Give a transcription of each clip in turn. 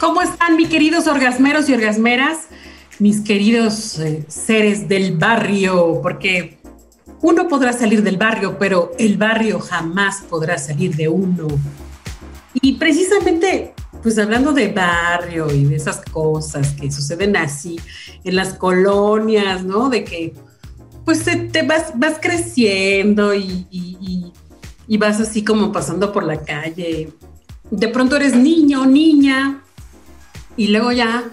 ¿Cómo están, mis queridos orgasmeros y orgasmeras? Mis queridos eh, seres del barrio, porque uno podrá salir del barrio, pero el barrio jamás podrá salir de uno. Y precisamente, pues hablando de barrio y de esas cosas que suceden así en las colonias, ¿no? De que, pues te, vas, vas creciendo y, y vas así como pasando por la calle. De pronto eres niño, niña, y luego ya,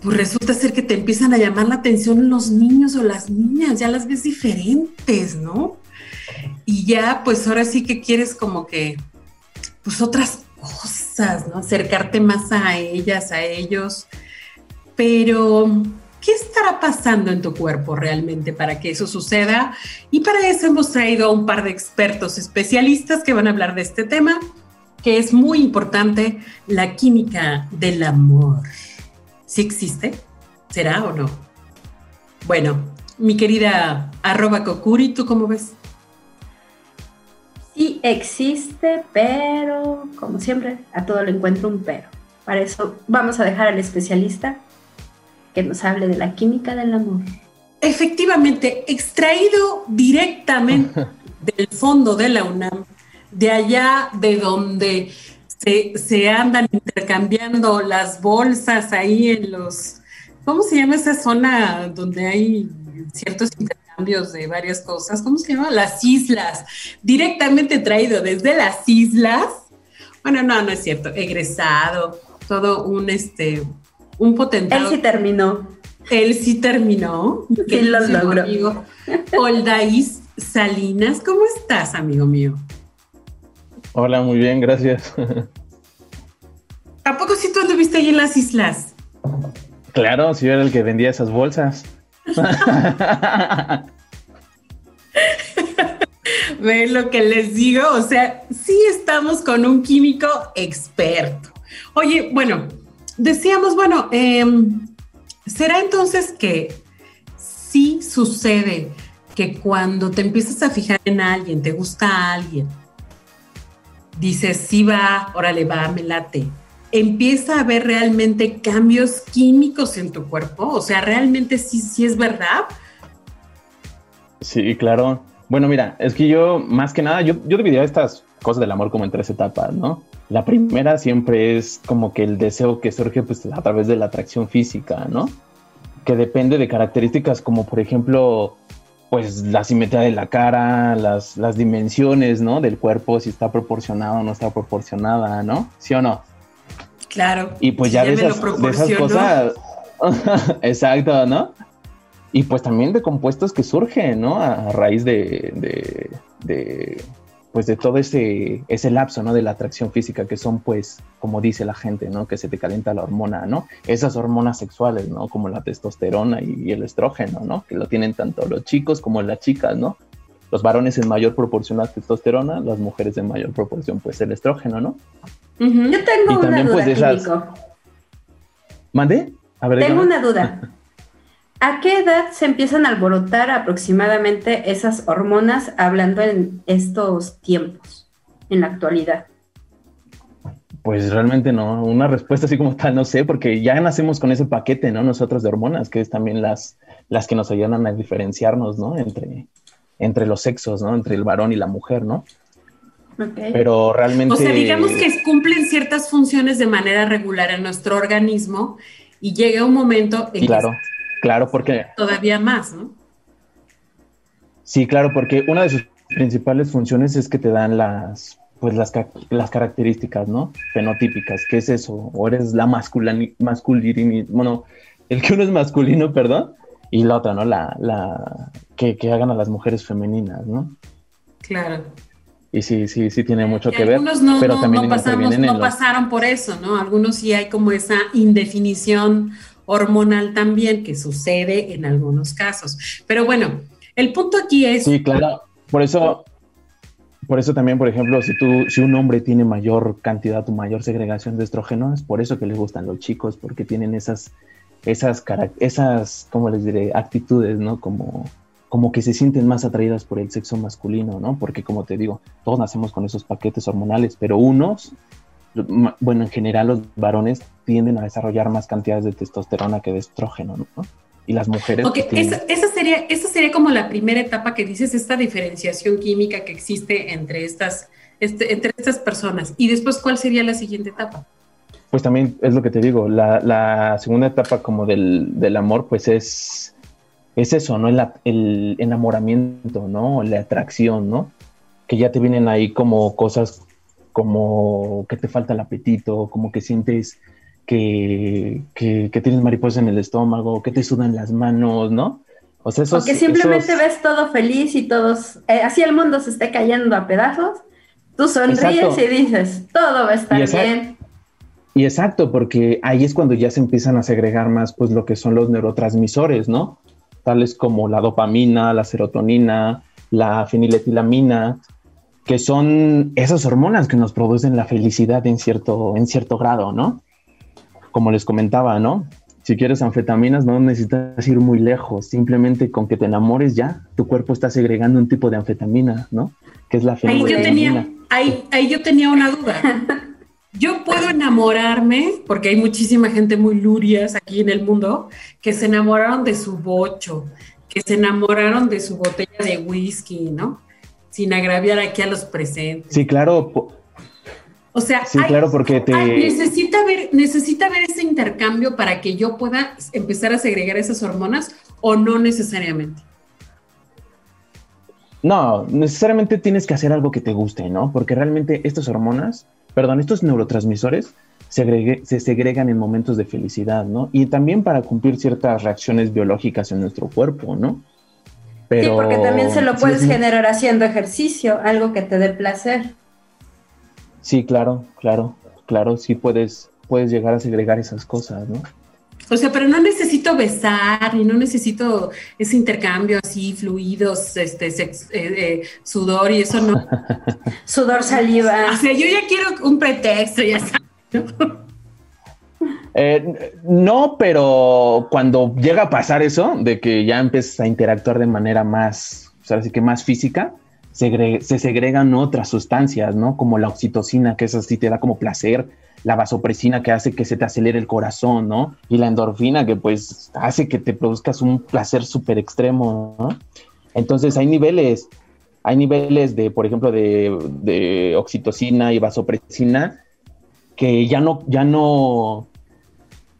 pues resulta ser que te empiezan a llamar la atención los niños o las niñas, ya las ves diferentes, ¿no? Y ya, pues ahora sí que quieres como que, pues otras cosas, ¿no? Acercarte más a ellas, a ellos. Pero, ¿qué estará pasando en tu cuerpo realmente para que eso suceda? Y para eso hemos traído a un par de expertos especialistas que van a hablar de este tema que es muy importante, la química del amor. ¿Sí existe? ¿Será o no? Bueno, mi querida arroba Kokuri, ¿tú cómo ves? Sí existe, pero como siempre, a todo lo encuentro un pero. Para eso vamos a dejar al especialista que nos hable de la química del amor. Efectivamente, extraído directamente del fondo de la UNAM, de allá de donde se, andan intercambiando las bolsas ahí en los, ¿cómo se llama esa zona donde hay ciertos intercambios de varias cosas? ¿Cómo se llama? Las islas, directamente traído desde las islas. Bueno, no, no es cierto, egresado, todo un, este, un potentado. Él sí terminó. Él sí terminó. Sí lo logró. Amigo. Oldaís Salinas, ¿cómo estás, amigo mío? Hola, muy bien, gracias. ¿A poco si tú anduviste ahí en las islas? Claro, sí, era el que vendía esas bolsas. ¿Ven lo que les digo? O sea, sí estamos con un químico experto. Oye, bueno, decíamos, bueno, em, ¿será entonces que sí sucede que cuando te empiezas a fijar en alguien, te gusta a alguien, dices, sí va, órale, va, me late, empieza a haber realmente cambios químicos en tu cuerpo? O sea, ¿realmente sí, sí es verdad? Sí, claro. Bueno, mira, es que yo, más que nada, yo, yo dividiría estas cosas del amor como en tres etapas, ¿no? La primera siempre es como que el deseo que surge pues a través de la atracción física, ¿no? Que depende de características como por ejemplo pues la simetría de la cara, las, las dimensiones, ¿no? Del cuerpo, si está proporcionado o no está proporcionada, ¿no? ¿Sí o no? Claro. Y pues ya, de, esas, cosas, exacto, ¿no? Y pues también de compuestos que surgen, ¿no? A, raíz de, de pues de todo ese, ese lapso, ¿no? De la atracción física, que son, pues, como dice la gente, ¿no? Que se te calienta la hormona, ¿no? Esas hormonas sexuales, ¿no? Como la testosterona y, el estrógeno, ¿no? Que lo tienen tanto los chicos como las chicas, ¿no? Los varones en mayor proporción la testosterona, las mujeres en mayor proporción, pues, el estrógeno, ¿no? Yo tengo una duda, pues, ¿Mande? A ver, tengo una duda. ¿A qué edad se empiezan a alborotar aproximadamente esas hormonas hablando en estos tiempos, en la actualidad? Pues realmente no, una respuesta así como tal, no sé, porque ya nacemos con ese paquete, ¿no? Nosotros de hormonas, que es también las, las que nos ayudan a diferenciarnos, ¿no? Entre, entre los sexos, ¿no? Entre el varón y la mujer, ¿no? Okay. Pero realmente... O sea, digamos que cumplen ciertas funciones de manera regular en nuestro organismo y llega un momento en claro. que Claro, porque... Todavía más, ¿no? Sí, claro, porque una de sus principales funciones es que te dan las, pues las, las características, ¿no? Fenotípicas, ¿qué es eso? O eres la masculina, masculini, bueno, el que uno es masculino, perdón, y la otra, ¿no? La, la, que, que hagan a las mujeres femeninas, ¿no? Claro. y sí, sí, sí tiene mucho que ver. Algunos no, pero también no, pasaron por eso, ¿no? Algunos sí hay como esa indefinición hormonal también que sucede en algunos casos. Pero bueno, el punto aquí es... Sí, claro. Por eso, por eso también, por ejemplo, si tú, si un hombre tiene mayor cantidad o mayor segregación de estrógeno, es por eso que les gustan los chicos, porque tienen esas, esas, esas, ¿cómo les diré? Actitudes, ¿no? Como, como que se sienten más atraídas por el sexo masculino, ¿no? Porque como te digo, todos nacemos con esos paquetes hormonales, pero unos, bueno, en general los varones tienden a desarrollar más cantidades de testosterona que de estrógeno, ¿no? y las mujeres. Ok, esa, esa, sería, esa sería como la primera etapa que dices, esta diferenciación química que existe entre estas, este, entre estas personas. Y después, ¿cuál sería la siguiente etapa? Pues también es lo que te digo, la, la segunda etapa como del, del, amor, pues es, es eso, ¿no? El, el enamoramiento, ¿no? La atracción, ¿no? Que ya te vienen ahí como cosas como que te falta el apetito, como que sientes que, que, tienes mariposas en el estómago, que te sudan las manos, ¿no? O sea, esos, que simplemente ves todo feliz y todos, eh, así el mundo se esté cayendo a pedazos, tú sonríes y dices, todo va a estar bien. Y exacto, porque ahí es cuando ya se empiezan a segregar más, pues, lo que son los neurotransmisores, ¿no? Tales como la dopamina, la serotonina, la feniletilamina, que son esas hormonas que nos producen la felicidad en cierto, en cierto grado, ¿no? como les comentaba, ¿no? Si quieres anfetaminas, no necesitas ir muy lejos. Simplemente con que te enamores ya, tu cuerpo está segregando un tipo de anfetamina, ¿no? Que es la feniletilamina. Ahí yo tenía, ahí, ahí yo tenía una duda. Yo puedo enamorarme, porque hay muchísima gente muy lurias aquí en el mundo, que se enamoraron de su bocho, que se enamoraron de su botella de whisky, ¿no? Sin agraviar aquí a los presentes. Sí, claro. O sea, sí, claro, porque te... necesita, ver, necesita ver ese intercambio para que yo pueda empezar a segregar esas hormonas o no necesariamente. No, necesariamente tienes que hacer algo que te guste, ¿no? Porque realmente estas hormonas, perdón, estos neurotransmisores se, se segregan en momentos de felicidad, ¿no? Y también para cumplir ciertas reacciones biológicas en nuestro cuerpo, ¿no? Pero, sí, porque también se lo puedes generar haciendo ejercicio, algo que te dé placer. Sí, claro, claro, claro, sí puedes, puedes llegar a segregar esas cosas, ¿no? O sea, pero no necesito besar y no necesito ese intercambio así, fluidos, este, eh, eh, sudor y eso no. sudor, saliva. O sea, yo ya quiero un pretexto, ya sabes. Eh, no, pero cuando llega a pasar eso, de que ya empiezas a interactuar de manera más, o sea, así que más física, se segregan otras sustancias, ¿no? Como la oxitocina, que eso sí te da como placer, la vasopresina que hace que se te acelere el corazón, ¿no? Y la endorfina que pues hace que te produzcas un placer súper extremo, ¿no? Entonces hay niveles, hay niveles de, por ejemplo, de, oxitocina y vasopresina que ya no, ya no,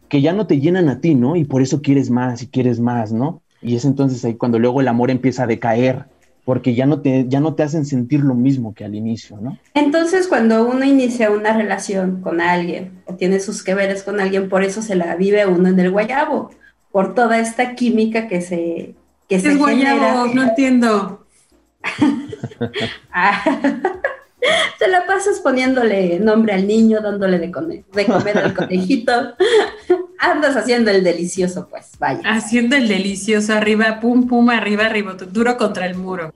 que ya no te llenan a ti, ¿no? Y por eso quieres más y quieres más, ¿no? Y es entonces ahí cuando luego el amor empieza a decaer porque ya no, te, ya no te hacen sentir lo mismo que al inicio, ¿no? Entonces, cuando uno inicia una relación con alguien o tiene sus que veres con alguien, por eso se la vive uno en el guayabo, por toda esta química que se que es guayabo? No entiendo. Ah, te la pasas poniéndole nombre al niño, dándole de, de comer al conejito. Andas haciendo el delicioso, pues, vaya. Haciendo el delicioso, arriba, pum, pum, arriba, arriba, duro contra el muro.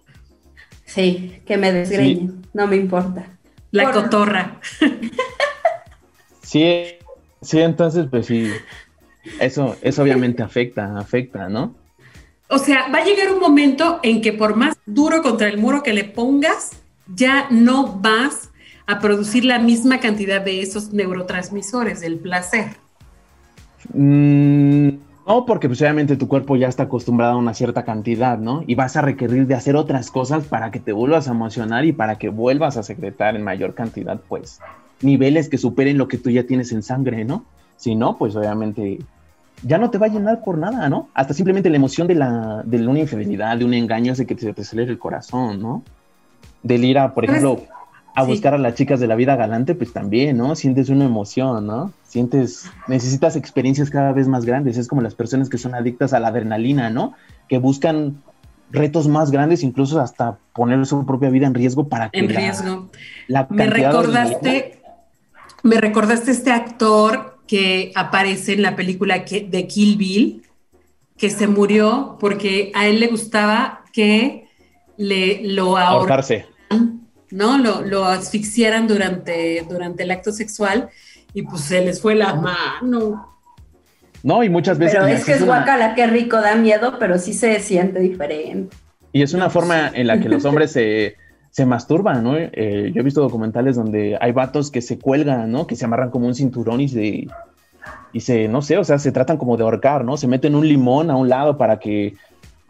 Sí, que me desgreñen, no me importa. La cotorra. sí, sí, entonces, pues sí, eso, eso obviamente afecta, afecta, ¿no? O sea, va a llegar un momento en que por más duro contra el muro que le pongas, ya no vas a producir la misma cantidad de esos neurotransmisores del placer. Mm, no, porque pues obviamente tu cuerpo ya está acostumbrado a una cierta cantidad, ¿no? Y vas a requerir de hacer otras cosas para que te vuelvas a emocionar y para que vuelvas a secretar en mayor cantidad, pues, niveles que superen lo que tú ya tienes en sangre, ¿no? Si no, pues obviamente ya no te va a llenar por nada, ¿no? Hasta simplemente la emoción de, la, de una infidelidad, de un engaño hace que te, te acelere el corazón, ¿no? Del ir a, por ejemplo, a buscar a las chicas de la vida galante, pues también, ¿no? Sientes una emoción, ¿no? Sientes, necesitas experiencias cada vez más grandes. Es como las personas que son adictas a la adrenalina, ¿no? Que buscan retos más grandes, incluso hasta poner su propia vida en riesgo para que en riesgo. me recordaste, me recordaste este actor que aparece en la película de Kill Bill, que se murió porque a él le gustaba que le lo ahorcarse, ¿no? Lo, lo asfixiaran durante, durante el acto sexual y pues se les fue la mano. No, y muchas veces. Pero es que es guacala, qué rico, da miedo, pero sí se siente diferente. Y es una forma en la que los hombres se, masturban, ¿no? Eh, yo he visto documentales donde hay vatos que se cuelgan, ¿no? Que se amarran como un cinturón y se, y se, no sé, o sea, se tratan como de ahorcar, ¿no? Se meten un limón a un lado para que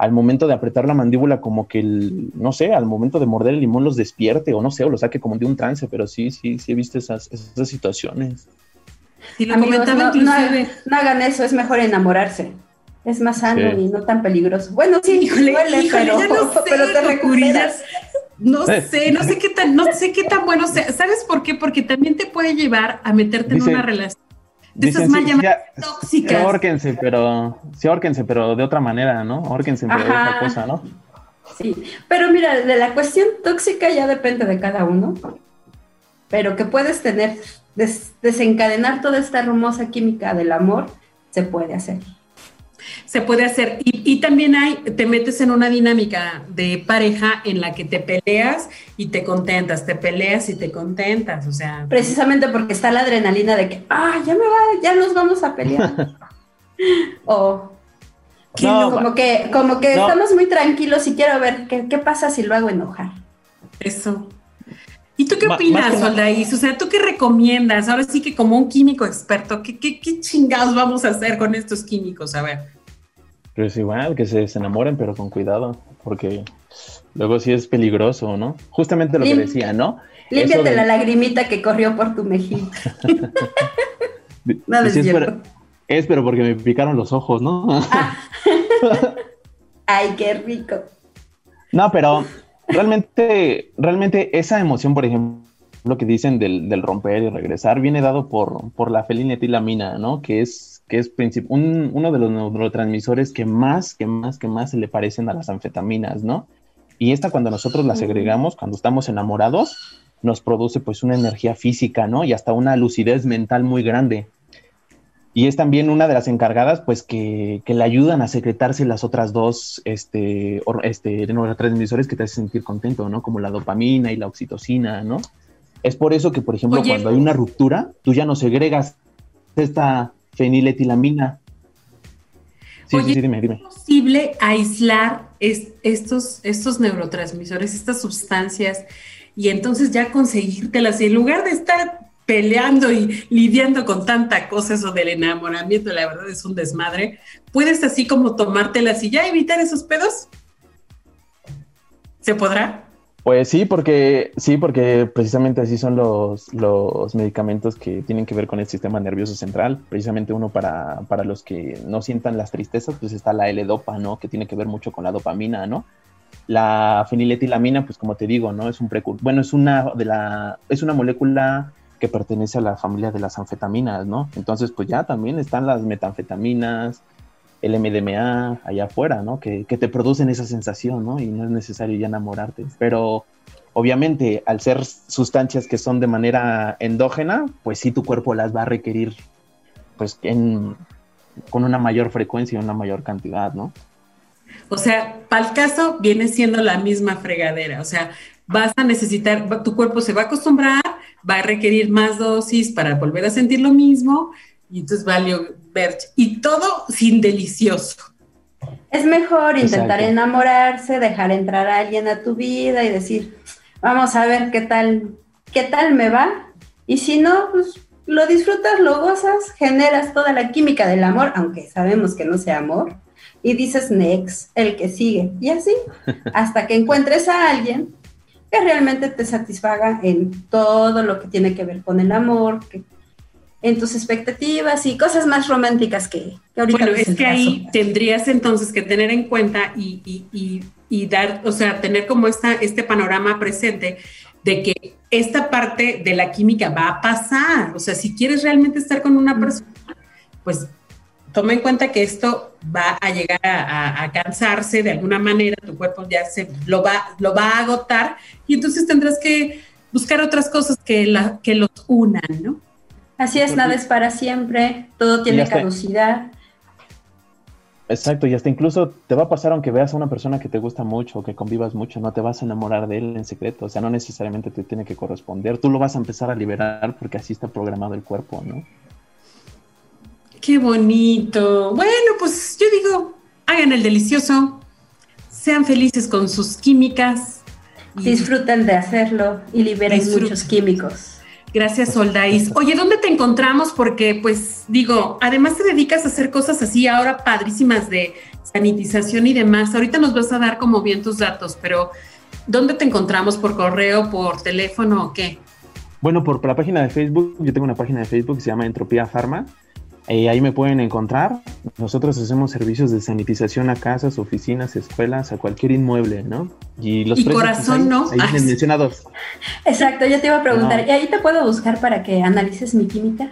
al momento de apretar la mandíbula, como que, el, no sé, al momento de morder el limón los despierte o no sé, o lo saque como de un trance, pero sí, sí, sí he visto esas, esas situaciones. Y lo comentaba no, no, hagan eso, es mejor enamorarse. Es más sano y no tan peligroso. Bueno, sí, híjole, duele, pero, no sé, pero te recuperas. No sé, no sé qué tan, no sé qué tan bueno sea. ¿Sabes por qué? Porque también te puede llevar a meterte en una relación de esas mal llamadas tóxicas. Sí, órquense, pero, sí, pero de otra manera, ¿no? Pero de otra cosa, ¿no? Sí, pero mira, de la cuestión tóxica ya depende de cada uno, pero que puedes tener, desencadenar toda esta hermosa química del amor, se puede hacer se puede hacer. Y, también hay, te metes en una dinámica de pareja en la que te peleas y te contentas, te peleas y te contentas, o sea. Precisamente porque está la adrenalina de que, ah, ya me va, ya nos vamos a pelear. o como que, como que estamos muy tranquilos y quiero ver qué, qué pasa si lo hago enojar. Eso. ¿Y tú qué opinas, Soldaís? O sea, ¿tú qué recomiendas? Ahora sí que como un químico experto, ¿qué, qué, qué chingados vamos a hacer con estos químicos? A ver. Pues igual, que se, enamoren, pero con cuidado, porque luego sí es peligroso, ¿no? Justamente lo que decía, ¿no? Límpiate la lagrimita que corrió por tu mejilla. no, es, pero, es, pero porque me picaron los ojos, ¿no? Ah. Ay, qué rico. No, pero realmente, realmente esa emoción, por ejemplo, lo que dicen del, del romper y regresar, viene dado por, por la felinetilamina, ¿no? Que es que es uno de los neurotransmisores que más, que más, que más se le parecen a las anfetaminas, ¿no? Y esta cuando nosotros la segregamos, cuando estamos enamorados, nos produce pues una energía física, ¿no? Y hasta una lucidez mental muy grande. Y es también una de las encargadas, pues, que, que le ayudan a secretarse las otras dos este, este, neurotransmisores que te hacen sentir contento, ¿no? Como la dopamina y la oxitocina, ¿no? Es por eso que, por ejemplo, cuando hay una ruptura, tú ya no segregas esta, feniletilamina. Sí, sí, dime, dime. ¿Es posible aislar estos, estos neurotransmisores, estas sustancias, y entonces ya conseguírtelas? Y en lugar de estar peleando y lidiando con tanta cosa, eso del enamoramiento, la verdad es un desmadre, puedes así como tomártelas y ya evitar esos pedos. ¿Se podrá? Pues sí, porque sí, porque precisamente así son los, los medicamentos que tienen que ver con el sistema nervioso central. Precisamente uno para, para los que no sientan las tristezas, pues está la L-dopa, ¿no? Que tiene que ver mucho con la dopamina, ¿no? La feniletilamina, pues como te digo, ¿no? Es un precursor, bueno, es una de la, es una molécula que pertenece a la familia de las anfetaminas, ¿no? Entonces, pues ya también están las metanfetaminas, el MDMA allá afuera, ¿no? Que, te producen esa sensación, ¿no? Y no es necesario ya enamorarte. Pero obviamente, al ser sustancias que son de manera endógena, pues sí tu cuerpo las va a requerir, pues con una mayor frecuencia y una mayor cantidad, ¿no? O sea, para el caso viene siendo la misma fregadera, o sea, vas a necesitar, tu cuerpo se va a acostumbrar, va a requerir más dosis para volver a sentir lo mismo y entonces valió ver. Y todo sin delicioso. Es mejor intentar enamorarse, dejar entrar a alguien a tu vida y decir, vamos a ver qué tal, qué tal me va. Y si no, pues lo disfrutas, lo gozas, generas toda la química del amor, aunque sabemos que no sea amor, y dices next, el que sigue. Y así, hasta que encuentres a alguien que realmente te satisfaga en todo lo que tiene que ver con el amor, que en tus expectativas y cosas más románticas que, que ahorita. Bueno, es que ahí tendrías entonces que tener en cuenta y, y, y, dar, o sea, tener como esta, este panorama presente de que esta parte de la química va a pasar. O sea, si quieres realmente estar con una persona, pues toma en cuenta que esto va a llegar a, cansarse de alguna manera, tu cuerpo ya se lo va, lo va a agotar y entonces tendrás que buscar otras cosas que, la, que los unan, ¿no? Así es, nada es para siempre, todo tiene caducidad. Exacto, y hasta incluso te va a pasar aunque veas a una persona que te gusta mucho o que convivas mucho, no te vas a enamorar de él en secreto, o sea, no necesariamente te tiene que corresponder, tú lo vas a empezar a liberar porque así está programado el cuerpo, ¿no? Qué bonito. Bueno, pues yo digo, hagan el delicioso, sean felices con sus químicas. Disfruten de hacerlo y liberen muchos químicos. Gracias, Soldaís. Oye, ¿dónde te encontramos? Porque, pues, digo, además te dedicas a hacer cosas así ahora padrísimas de sanitización y demás. Ahorita nos vas a dar como bien tus datos, pero ¿dónde te encontramos? ¿Por correo, por teléfono o qué? Bueno, por la página de Facebook, yo tengo una página de Facebook que se llama Entropía Pharma eh, ahí me pueden encontrar. Nosotros hacemos servicios de sanitización a casas, oficinas, escuelas, a cualquier inmueble, ¿no? Y los y corazón, ¿no? Ahí ah, mencionados. Exacto, yo te iba a preguntar, ¿y ahí te puedo buscar para que analices mi química?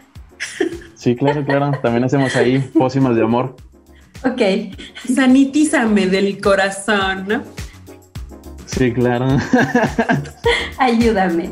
Sí, claro, claro. También hacemos ahí pócimas de amor. Ok. Sanitízame del corazón, ¿no? Sí, claro. Ayúdame.